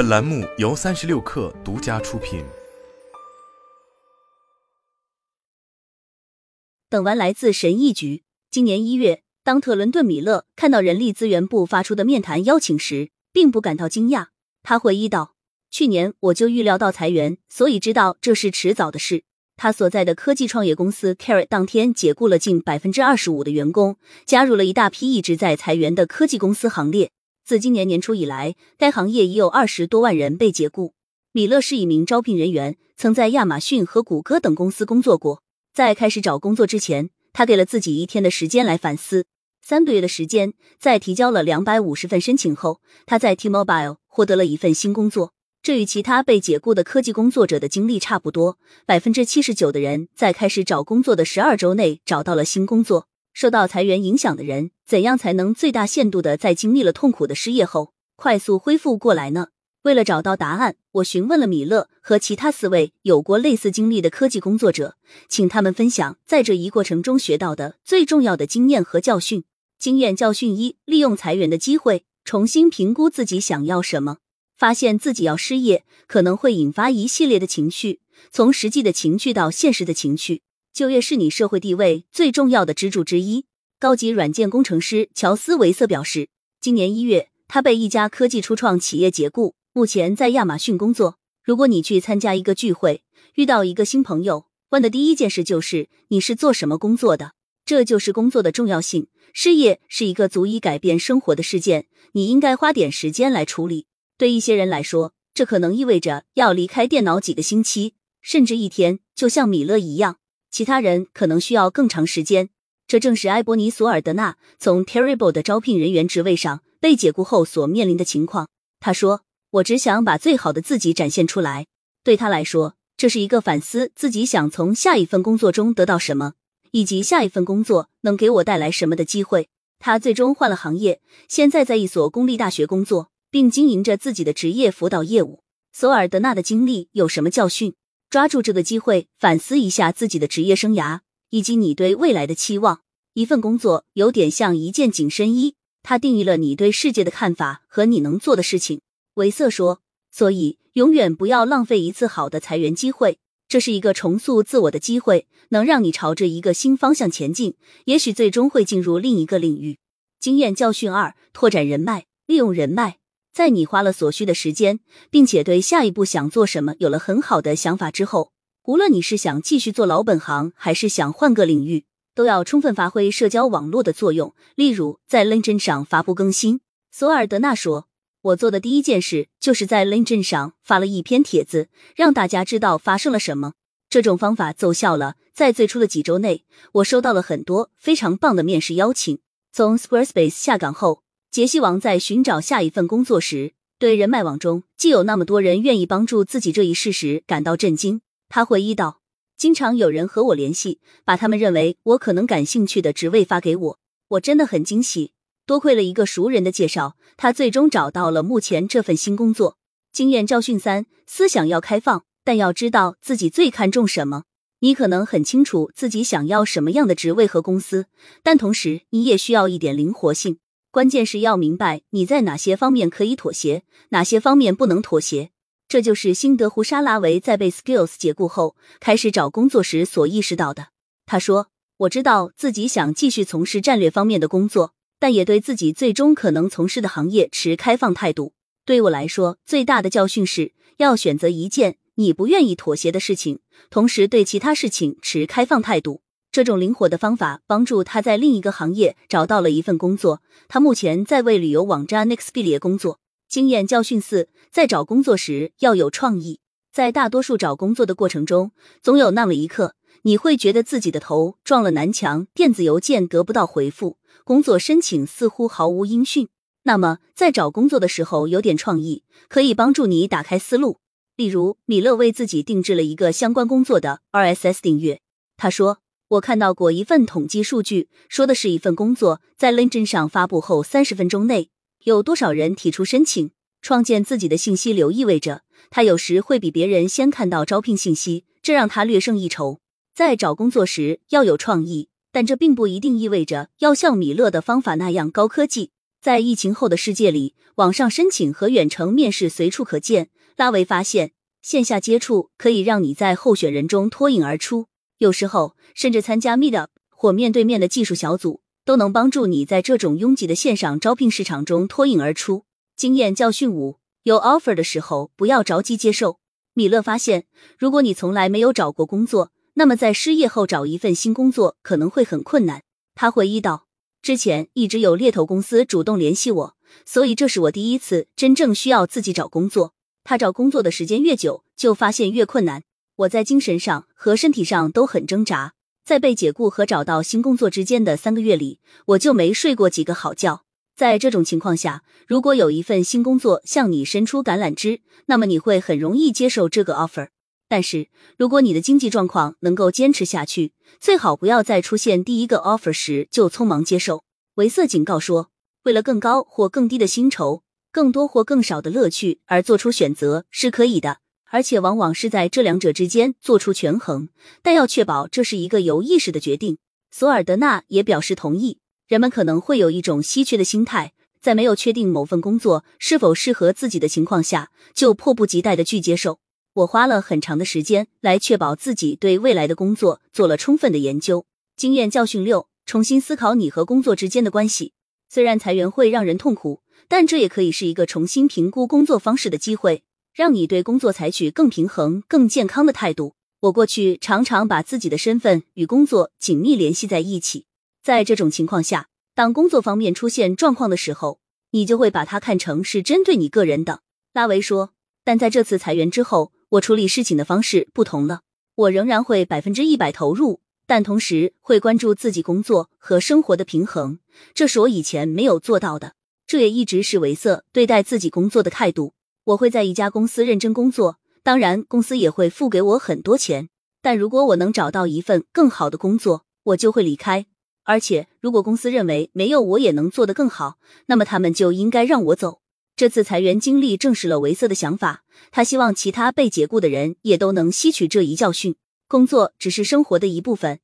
本栏目由三十六氪独家出品。等完来自神意局。今年一月，当特伦顿·米勒看到人力资源部发出的面谈邀请时，并不感到惊讶。他回忆道：“去年我就预料到裁员，所以知道这是迟早的事。”他所在的科技创业公司 Carrot 当天解雇了近百分之二十五的员工，加入了一大批一直在裁员的科技公司行列。自今年年初以来，该行业已有二十多万人被解雇。米勒是一名招聘人员，曾在亚马逊和谷歌等公司工作过。在开始找工作之前，他给了自己一天的时间来反思。三个月的时间，在提交了两百五十份申请后，他在 T-Mobile 获得了一份新工作。这与其他被解雇的科技工作者的经历差不多。百分之七十九的人在开始找工作的十二周内找到了新工作。受到裁员影响的人，怎样才能最大限度的在经历了痛苦的失业后快速恢复过来呢？为了找到答案，我询问了米勒和其他四位有过类似经历的科技工作者，请他们分享在这一过程中学到的最重要的经验和教训。经验教训一：利用裁员的机会，重新评估自己想要什么。发现自己要失业，可能会引发一系列的情绪，从实际的情绪到现实的情绪。就业是你社会地位最重要的支柱之一。高级软件工程师乔斯维瑟表示，今年一月，他被一家科技初创企业解雇，目前在亚马逊工作。如果你去参加一个聚会，遇到一个新朋友，问的第一件事就是你是做什么工作的？这就是工作的重要性。失业是一个足以改变生活的事件，你应该花点时间来处理。对一些人来说，这可能意味着要离开电脑几个星期，甚至一天，就像米勒一样。其他人可能需要更长时间。这正是埃博尼·索尔德纳从 Terrible 的招聘人员职位上被解雇后所面临的情况。他说：“我只想把最好的自己展现出来。”对他来说，这是一个反思自己想从下一份工作中得到什么，以及下一份工作能给我带来什么的机会。他最终换了行业，现在在一所公立大学工作。并经营着自己的职业辅导业务。索尔德纳的经历有什么教训？抓住这个机会，反思一下自己的职业生涯以及你对未来的期望。一份工作有点像一件紧身衣，它定义了你对世界的看法和你能做的事情。维瑟说：“所以永远不要浪费一次好的裁员机会，这是一个重塑自我的机会，能让你朝着一个新方向前进，也许最终会进入另一个领域。”经验教训二：拓展人脉，利用人脉。在你花了所需的时间，并且对下一步想做什么有了很好的想法之后，无论你是想继续做老本行，还是想换个领域，都要充分发挥社交网络的作用。例如，在 LinkedIn 上发布更新。索尔德纳说：“我做的第一件事就是在 LinkedIn 上发了一篇帖子，让大家知道发生了什么。这种方法奏效了。在最初的几周内，我收到了很多非常棒的面试邀请。从 Squarespace 下岗后。”杰西王在寻找下一份工作时，对人脉网中既有那么多人愿意帮助自己这一事实感到震惊。他回忆道：“经常有人和我联系，把他们认为我可能感兴趣的职位发给我，我真的很惊喜。多亏了一个熟人的介绍，他最终找到了目前这份新工作。经验教训三：思想要开放，但要知道自己最看重什么。你可能很清楚自己想要什么样的职位和公司，但同时你也需要一点灵活性。”关键是要明白你在哪些方面可以妥协，哪些方面不能妥协。这就是辛德胡沙拉维在被 Skills 解雇后开始找工作时所意识到的。他说：“我知道自己想继续从事战略方面的工作，但也对自己最终可能从事的行业持开放态度。对我来说，最大的教训是要选择一件你不愿意妥协的事情，同时对其他事情持开放态度。”这种灵活的方法帮助他在另一个行业找到了一份工作。他目前在为旅游网站 Nexpedia 工作。经验教训四：在找工作时要有创意。在大多数找工作的过程中，总有那么一刻，你会觉得自己的头撞了南墙，电子邮件得不到回复，工作申请似乎毫无音讯。那么，在找工作的时候，有点创意可以帮助你打开思路。例如，米勒为自己定制了一个相关工作的 RSS 订阅。他说。我看到过一份统计数据，说的是一份工作在 LinkedIn 上发布后三十分钟内有多少人提出申请。创建自己的信息流意味着他有时会比别人先看到招聘信息，这让他略胜一筹。在找工作时要有创意，但这并不一定意味着要像米勒的方法那样高科技。在疫情后的世界里，网上申请和远程面试随处可见。拉维发现，线下接触可以让你在候选人中脱颖而出。有时候，甚至参加 Meetup 或面对面的技术小组，都能帮助你在这种拥挤的线上招聘市场中脱颖而出。经验教训五：有 offer 的时候，不要着急接受。米勒发现，如果你从来没有找过工作，那么在失业后找一份新工作可能会很困难。他回忆道。之前一直有猎头公司主动联系我，所以这是我第一次真正需要自己找工作。他找工作的时间越久，就发现越困难。我在精神上和身体上都很挣扎，在被解雇和找到新工作之间的三个月里，我就没睡过几个好觉。在这种情况下，如果有一份新工作向你伸出橄榄枝，那么你会很容易接受这个 offer。但是，如果你的经济状况能够坚持下去，最好不要在出现第一个 offer 时就匆忙接受。维瑟警告说，为了更高或更低的薪酬、更多或更少的乐趣而做出选择是可以的，而且往往是在这两者之间做出权衡，但要确保这是一个有意识的决定。索尔德纳也表示同意。人们可能会有一种稀缺的心态，在没有确定某份工作是否适合自己的情况下，就迫不及待的去接受。我花了很长的时间来确保自己对未来的工作做了充分的研究。经验教训六：重新思考你和工作之间的关系。虽然裁员会让人痛苦，但这也可以是一个重新评估工作方式的机会，让你对工作采取更平衡、更健康的态度。我过去常常把自己的身份与工作紧密联系在一起，在这种情况下，当工作方面出现状况的时候，你就会把它看成是针对你个人的。拉维说：“但在这次裁员之后。”我处理事情的方式不同了，我仍然会百分之一百投入，但同时会关注自己工作和生活的平衡，这是我以前没有做到的。这也一直是维瑟对待自己工作的态度。我会在一家公司认真工作，当然公司也会付给我很多钱，但如果我能找到一份更好的工作，我就会离开。而且如果公司认为没有我也能做得更好，那么他们就应该让我走。这次裁员经历证实了维瑟的想法，他希望其他被解雇的人也都能吸取这一教训。工作只是生活的一部分，